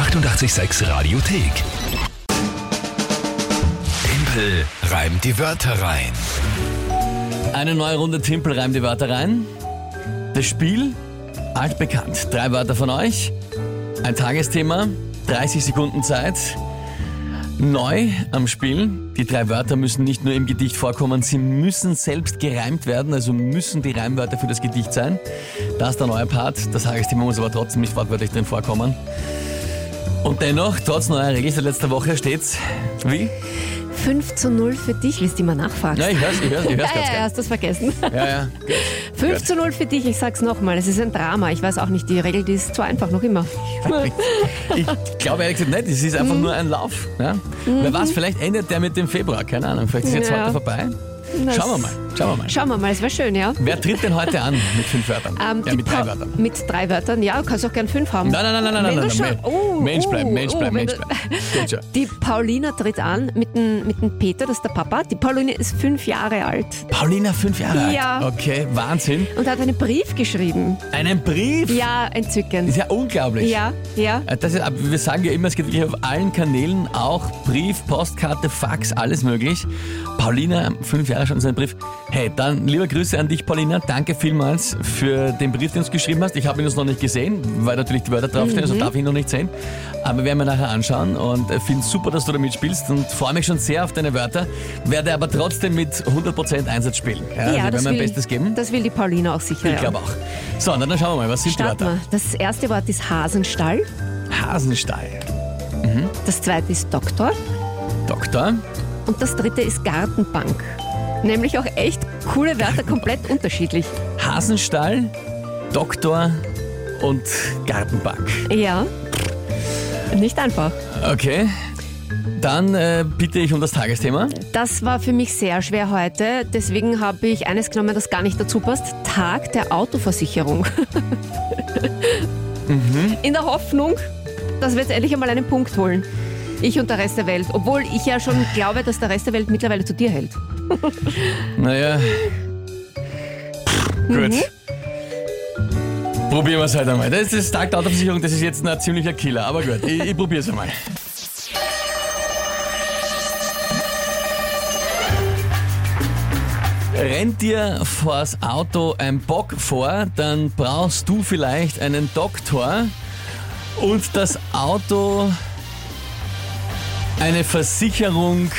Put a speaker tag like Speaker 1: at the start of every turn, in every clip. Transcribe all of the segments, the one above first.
Speaker 1: 886 Radiothek. Tempel reimt die Wörter rein.
Speaker 2: Eine neue Runde Timpel reimt die Wörter rein. Das Spiel, altbekannt. Drei Wörter von euch, ein Tagesthema, 30 Sekunden Zeit. Neu am Spiel. Die drei Wörter müssen nicht nur im Gedicht vorkommen, sie müssen selbst gereimt werden, also müssen die Reimwörter für das Gedicht sein. Das ist der neue Part. Das Tagesthema muss aber trotzdem nicht wortwörtlich drin vorkommen. Und dennoch, trotz neuer Regeln seit letzter Woche steht's wie?
Speaker 3: 5 zu 0 für dich, willst du immer nachfragen?
Speaker 2: Ja, ich hör's, ich hör's, ich hör's
Speaker 3: ja, ja,
Speaker 2: gern.
Speaker 3: hast du es vergessen.
Speaker 2: Ja, ja.
Speaker 3: 5 zu 0 für dich, ich sag's nochmal, es ist ein Drama. Ich weiß auch nicht, die Regel, die ist zu einfach, noch immer.
Speaker 2: Ich glaube ehrlich gesagt nicht, es ist einfach nur ein Lauf. Ja? Wer weiß, vielleicht endet der mit dem Februar, keine Ahnung. Vielleicht ist jetzt
Speaker 3: Ja.
Speaker 2: heute vorbei.
Speaker 3: Das-
Speaker 2: Schauen wir mal, schauen wir mal.
Speaker 3: Schauen wir mal, es wäre schön, ja.
Speaker 2: Wer tritt denn heute an mit fünf Wörtern?
Speaker 3: Ähm,
Speaker 2: ja, mit drei Wörtern.
Speaker 3: Mit drei Wörtern, ja, kannst auch gern fünf haben.
Speaker 2: Nein, nein, nein, nein, nein,
Speaker 3: Wenn
Speaker 2: nein,
Speaker 3: du
Speaker 2: nein.
Speaker 3: schon- oh,
Speaker 2: Mensch
Speaker 3: oh,
Speaker 2: bleiben, Mensch
Speaker 3: oh,
Speaker 2: bleiben, Mensch
Speaker 3: du-
Speaker 2: bleiben.
Speaker 3: Die Paulina tritt an mit dem, mit dem Peter, das ist der Papa. Die Paulina ist fünf Jahre alt
Speaker 2: Paulina, fünf Jahre
Speaker 3: Ja.
Speaker 2: alt. Okay, Wahnsinn.
Speaker 3: und hat einen Brief geschrieben.
Speaker 2: Einen Brief?
Speaker 3: Ja, entzückend.
Speaker 2: Ist ja unglaublich.
Speaker 3: Ja, ja.
Speaker 2: Äh, Das ist, aber wir sagen ja immer, es geht wirklich auf allen Kanälen, auch Brief, Postkarte, Fax, alles möglich. Paulina, fünf Jahre schon so ein Brief. Hey, dann liebe Grüße an dich, Paulina. Danke vielmals für den Brief, den du uns geschrieben hast. Ich habe ihn jetzt noch nicht gesehen, weil natürlich die Wörter draufstehen, also darf ich ihn noch nicht sehen. Aber wir werden wir nachher anschauen und finde es super, dass du da mitspielst und freue mich schon sehr auf deine Wörter. Werde aber trotzdem mit 100% Einsatz spielen. Ja, also wir werden mein Bestes geben.
Speaker 3: das will die Paulina auch sicher.
Speaker 2: Ich
Speaker 3: ja.
Speaker 2: glaube auch. So, dann schauen wir mal, was sind
Speaker 3: Starten
Speaker 2: die Wörter?
Speaker 3: wir. Das erste Wort ist Hasenstall.
Speaker 2: Hasenstall,
Speaker 3: Das zweite ist Doktor.
Speaker 2: Doktor,
Speaker 3: Und das dritte ist Gartenbank. Nämlich auch echt coole Wörter, komplett unterschiedlich.
Speaker 2: Hasenstall, Doktor und Gartenbank.
Speaker 3: Ja. Nicht einfach.
Speaker 2: Okay. Dann äh, bitte ich um das Tagesthema.
Speaker 3: Das war für mich sehr schwer heute. Deswegen habe ich eines genommen, das gar nicht dazu passt. Tag der Autoversicherung. In der Hoffnung, dass wir jetzt endlich einmal einen Punkt holen. Ich und der Rest der Welt. Obwohl ich ja schon glaube, dass der Rest der Welt mittlerweile zu dir hält.
Speaker 2: Naja. Gut. Probieren wir es halt einmal. Das ist Tag der Autoversicherung, das ist jetzt ein ziemlicher Killer. Aber gut, ich, ich probiere es einmal. Rennt dir vors Auto ein Bock vor, dann brauchst du vielleicht einen Doktor und das Auto eine Versicherung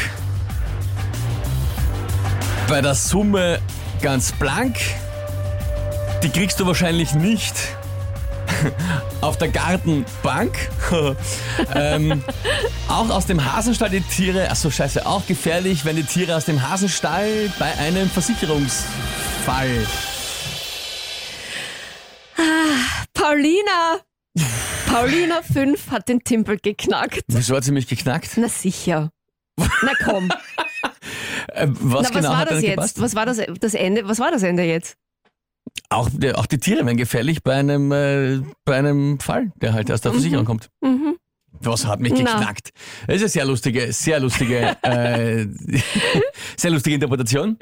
Speaker 2: bei der Summe ganz blank. Die kriegst du wahrscheinlich nicht auf der Gartenbank. ähm, auch aus dem Hasenstall die Tiere, achso scheiße, auch gefährlich, wenn die Tiere aus dem Hasenstall bei einem Versicherungsfall.
Speaker 3: Paulina! Paulina 5 hat den Timpel geknackt.
Speaker 2: Wieso hat sie mich geknackt?
Speaker 3: Na sicher. Na komm.
Speaker 2: Äh, was
Speaker 3: Na, was
Speaker 2: genau
Speaker 3: war
Speaker 2: hat
Speaker 3: das jetzt?
Speaker 2: gepasst?
Speaker 3: Was war das, das Ende? Was war das Ende jetzt?
Speaker 2: Auch, auch die Tiere werden gefährlich bei einem, äh, bei einem Fall, der halt aus der Versicherung kommt.
Speaker 3: Mhm.
Speaker 2: Was hat mich
Speaker 3: Na.
Speaker 2: geknackt? Das ist eine sehr lustige, sehr lustige, äh, sehr lustige Interpretation.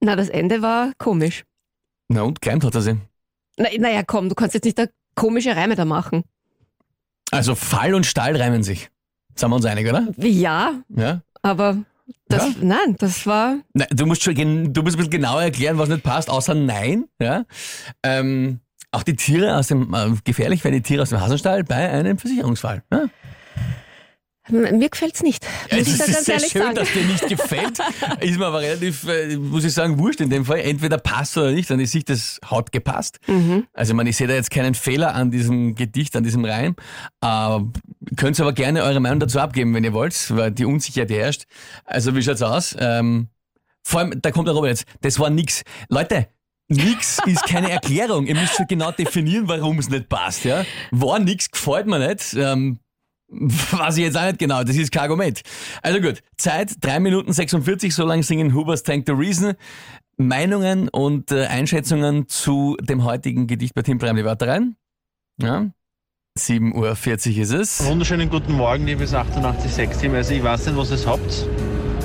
Speaker 3: Na, das Ende war komisch.
Speaker 2: Na und, gereimt hat er sie.
Speaker 3: Na, naja, komm, du kannst jetzt nicht da komische Reime da machen.
Speaker 2: Also Fall und Stall reimen sich. Sind wir uns einig, oder?
Speaker 3: Ja,
Speaker 2: Ja.
Speaker 3: aber das,
Speaker 2: Ja.
Speaker 3: nein, das war,
Speaker 2: Nein, du musst schon, du musst ein bisschen genauer erklären, was nicht passt, außer Nein. Ja. Ähm, auch die Tiere aus dem, äh, gefährlich werden die Tiere aus dem Hasenstall bei einem Versicherungsfall. Ja.
Speaker 3: Mir gefällt's nicht. Muss
Speaker 2: Es
Speaker 3: ich da
Speaker 2: ist
Speaker 3: ganz
Speaker 2: sehr schön,
Speaker 3: sagen.
Speaker 2: dass dir nicht gefällt. ist mir aber relativ, äh, muss ich sagen, wurscht in dem Fall. Entweder passt oder nicht, dann ist sich das hat gepasst.
Speaker 3: Mhm.
Speaker 2: Also ich, meine, ich sehe da jetzt keinen Fehler an diesem Gedicht, an diesem Reim. Äh, könnt aber gerne eure Meinung dazu abgeben, wenn ihr wollt, weil die Unsicherheit herrscht. Also wie schaut's aus? Ähm, vor allem, da kommt der Robert jetzt, das war nix. Leute, nix ist keine Erklärung. Ihr müsst schon genau definieren, warum es nicht passt. Ja? War nix, gefällt mir nicht. Ähm, Weiß ich jetzt auch nicht genau, das ist kein Argument. Also gut, Zeit, 3 Minuten 46, so lang singen Hubers Tank the Reason. Meinungen und äh, Einschätzungen zu dem heutigen Gedicht bei Tim Breim, die Wörter rein. Ja, 7.40 Uhr ist es.
Speaker 4: Wunderschönen guten Morgen, liebes 886-Team. Also ich weiß nicht, was ihr habt,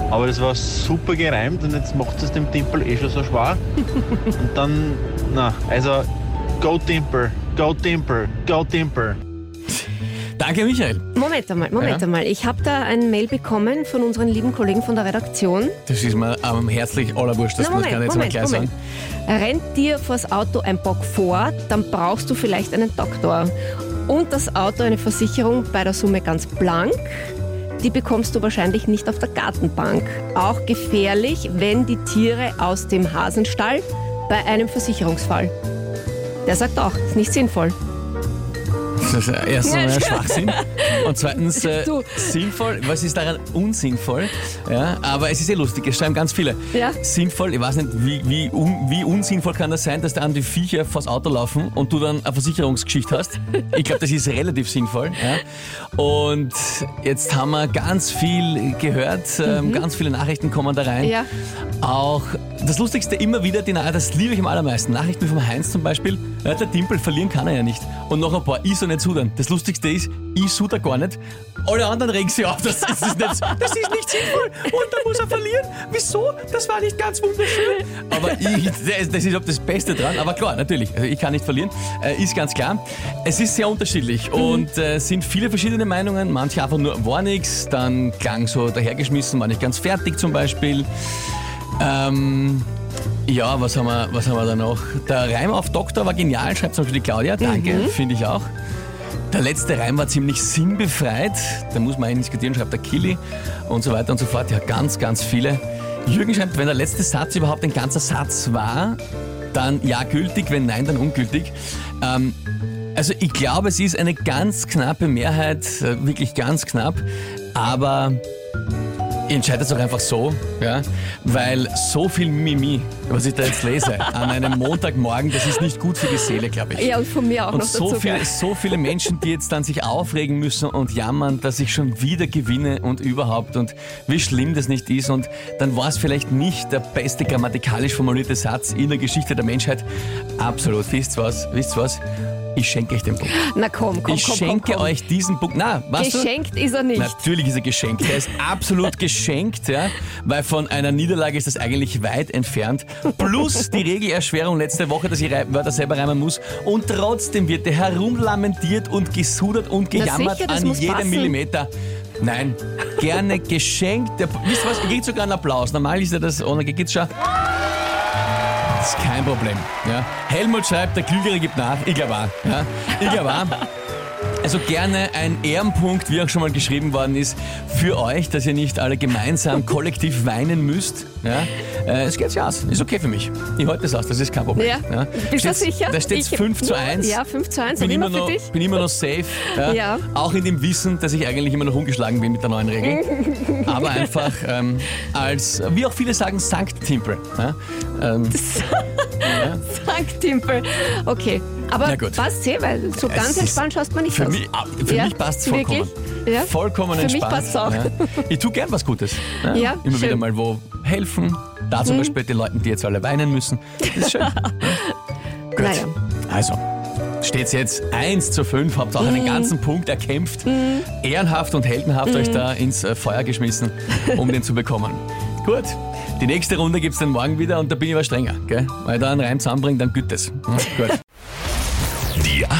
Speaker 4: aber das war super gereimt und jetzt macht es dem Timpel eh schon so schwer. und dann, na, also, go Timpel, go Timpel, go Timpel.
Speaker 2: Danke, Michael.
Speaker 3: Moment einmal, Moment
Speaker 2: Ja.
Speaker 3: einmal. Ich habe da ein Mail bekommen von unseren lieben Kollegen von der Redaktion.
Speaker 2: Das ist mir ähm, herzlich allerwurscht, das muss ich jetzt mal gleich sagen.
Speaker 3: Rennt dir vors Auto ein Bock vor, dann brauchst du vielleicht einen Doktor. Und das Auto eine Versicherung bei der Summe ganz blank. Die bekommst du wahrscheinlich nicht auf der Gartenbank. Auch gefährlich, wenn die Tiere aus dem Hasenstall bei einem Versicherungsfall. Der sagt auch, ist nicht sinnvoll.
Speaker 2: Das ist erstens mal ein Schwachsinn und zweitens äh, sinnvoll. Was ist daran unsinnvoll? Ja, aber es ist eh lustig, es schreiben ganz viele.
Speaker 3: Ja.
Speaker 2: Sinnvoll, ich weiß nicht, wie, wie, un, wie unsinnvoll kann das sein, dass da an die Viecher vors Auto laufen und du dann eine Versicherungsgeschichte hast. Ich glaube, das ist relativ sinnvoll. Ja. Und jetzt haben wir ganz viel gehört, ähm, ganz viele Nachrichten kommen da rein.
Speaker 3: Mhm. Ja.
Speaker 2: Auch das Lustigste immer wieder, die, das liebe ich am allermeisten. Nachrichten vom Heinz zum Beispiel. Ja, der Timpel verlieren kann er ja nicht. Und noch ein paar, ich so nicht sudern. Das Lustigste ist, ich suder gar nicht. Alle anderen regen sich auf. Das, ist nicht, das ist nicht sinnvoll. Und da muss er verlieren. Wieso? Das war nicht ganz wunderschön. Aber ich, das, das ist auch das Beste dran. Aber klar, natürlich. Also ich kann nicht verlieren. Äh, ist ganz klar. Es ist sehr unterschiedlich und äh, sind viele verschiedene Meinungen. Manche einfach nur war nix, dann klang so dahergeschmissen, war nicht ganz fertig zum Beispiel. Ähm, ja, was haben, wir, was haben wir da noch? Der Reim auf Doktor war genial, schreibt zum Beispiel die Claudia. Danke, finde ich auch. Der letzte Reim war ziemlich sinnbefreit. Da muss man eigentlich diskutieren, schreibt der Killy und so weiter und so fort. Ja, ganz, ganz viele. Jürgen schreibt, wenn der letzte Satz überhaupt ein ganzer Satz war, dann ja gültig, wenn nein, dann ungültig. Ähm, also ich glaube, es ist eine ganz knappe Mehrheit, äh, wirklich ganz knapp, aber ich entscheide es auch einfach so, ja, weil so viel Mimi, was ich da jetzt lese, an einem Montagmorgen, das ist nicht gut für die Seele, glaube ich.
Speaker 3: Ja, und von mir auch
Speaker 2: Und
Speaker 3: noch
Speaker 2: so,
Speaker 3: dazu.
Speaker 2: viel, so viele Menschen, die jetzt dann sich aufregen müssen und jammern, dass ich schon wieder gewinne und überhaupt und wie schlimm das nicht ist. Und dann war es vielleicht nicht der beste grammatikalisch formulierte Satz in der Geschichte der Menschheit. Absolut. Wisst ihr was? Wisst ihr was? Ich schenke euch den Punkt.
Speaker 3: Na komm, komm,
Speaker 2: ich
Speaker 3: komm,
Speaker 2: schenke
Speaker 3: komm, komm.
Speaker 2: euch diesen Punkt. Na, was du?
Speaker 3: Geschenkt ist er nicht.
Speaker 2: Natürlich ist er geschenkt. Er ist absolut geschenkt, ja, weil von einer Niederlage ist das eigentlich weit entfernt. Plus die Regelerschwerung letzte Woche, dass ich Wörter selber reimen muss. Und trotzdem wird er herumlamentiert und gesudert und gejammert
Speaker 3: sicher,
Speaker 2: an jedem
Speaker 3: passen.
Speaker 2: Millimeter. Nein, gerne geschenkt. Der, wisst ihr was? Ihr kriegt sogar einen Applaus. Normal ist ja das ohne geht's schon. Das ist kein Problem. Ja. Helmut schreibt, der Klügere gibt nach. Ich glaube auch. Ja. Ich glaube auch. Also gerne ein Ehrenpunkt, wie auch schon mal geschrieben worden ist, für euch, dass ihr nicht alle gemeinsam kollektiv weinen müsst. Ja? Äh, es geht sich aus. Ist okay für mich. Ich halte das aus, das ist kein Problem.
Speaker 3: Ja. Bist du sicher?
Speaker 2: Da steht
Speaker 3: Ich-
Speaker 2: 5 zu 1.
Speaker 3: Ja, 5 zu 1.
Speaker 2: Bin immer,
Speaker 3: immer
Speaker 2: noch,
Speaker 3: für dich.
Speaker 2: bin immer noch safe. Ja?
Speaker 3: Ja.
Speaker 2: Auch in dem Wissen, dass ich eigentlich immer noch ungeschlagen bin mit der neuen Regel. Aber einfach ähm, als, wie auch viele sagen, Sankt Timpel. Ja? Ähm,
Speaker 3: Dank, Timpel. Okay, aber passt eh, weil so
Speaker 2: Es
Speaker 3: ganz entspannt schaust man nicht
Speaker 2: Für
Speaker 3: aus.
Speaker 2: mich, ah, für
Speaker 3: Ja,
Speaker 2: mich passt es vollkommen.
Speaker 3: Ja?
Speaker 2: Vollkommen
Speaker 3: Für mich
Speaker 2: entspannt.
Speaker 3: passt's auch.
Speaker 2: Ja. Ich tue gern was Gutes.
Speaker 3: Ja.
Speaker 2: Immer wieder
Speaker 3: schön. Mhm.
Speaker 2: mal wo helfen. Da zum Beispiel die Leuten, die jetzt alle weinen müssen. Das ist schön. Gut.
Speaker 3: Naja.
Speaker 2: Also, steht jetzt 1 zu 5, habt auch
Speaker 3: Mhm.
Speaker 2: einen ganzen Punkt erkämpft. Ehrenhaft und heldenhaft euch
Speaker 3: Mhm.
Speaker 2: da ins äh, Feuer geschmissen, um den zu bekommen. Gut. Die nächste Runde gibt's dann morgen wieder und da bin ich aber strenger, gell? Weil da einen Reim zusammenbringt, dann gut das. Ja, gut.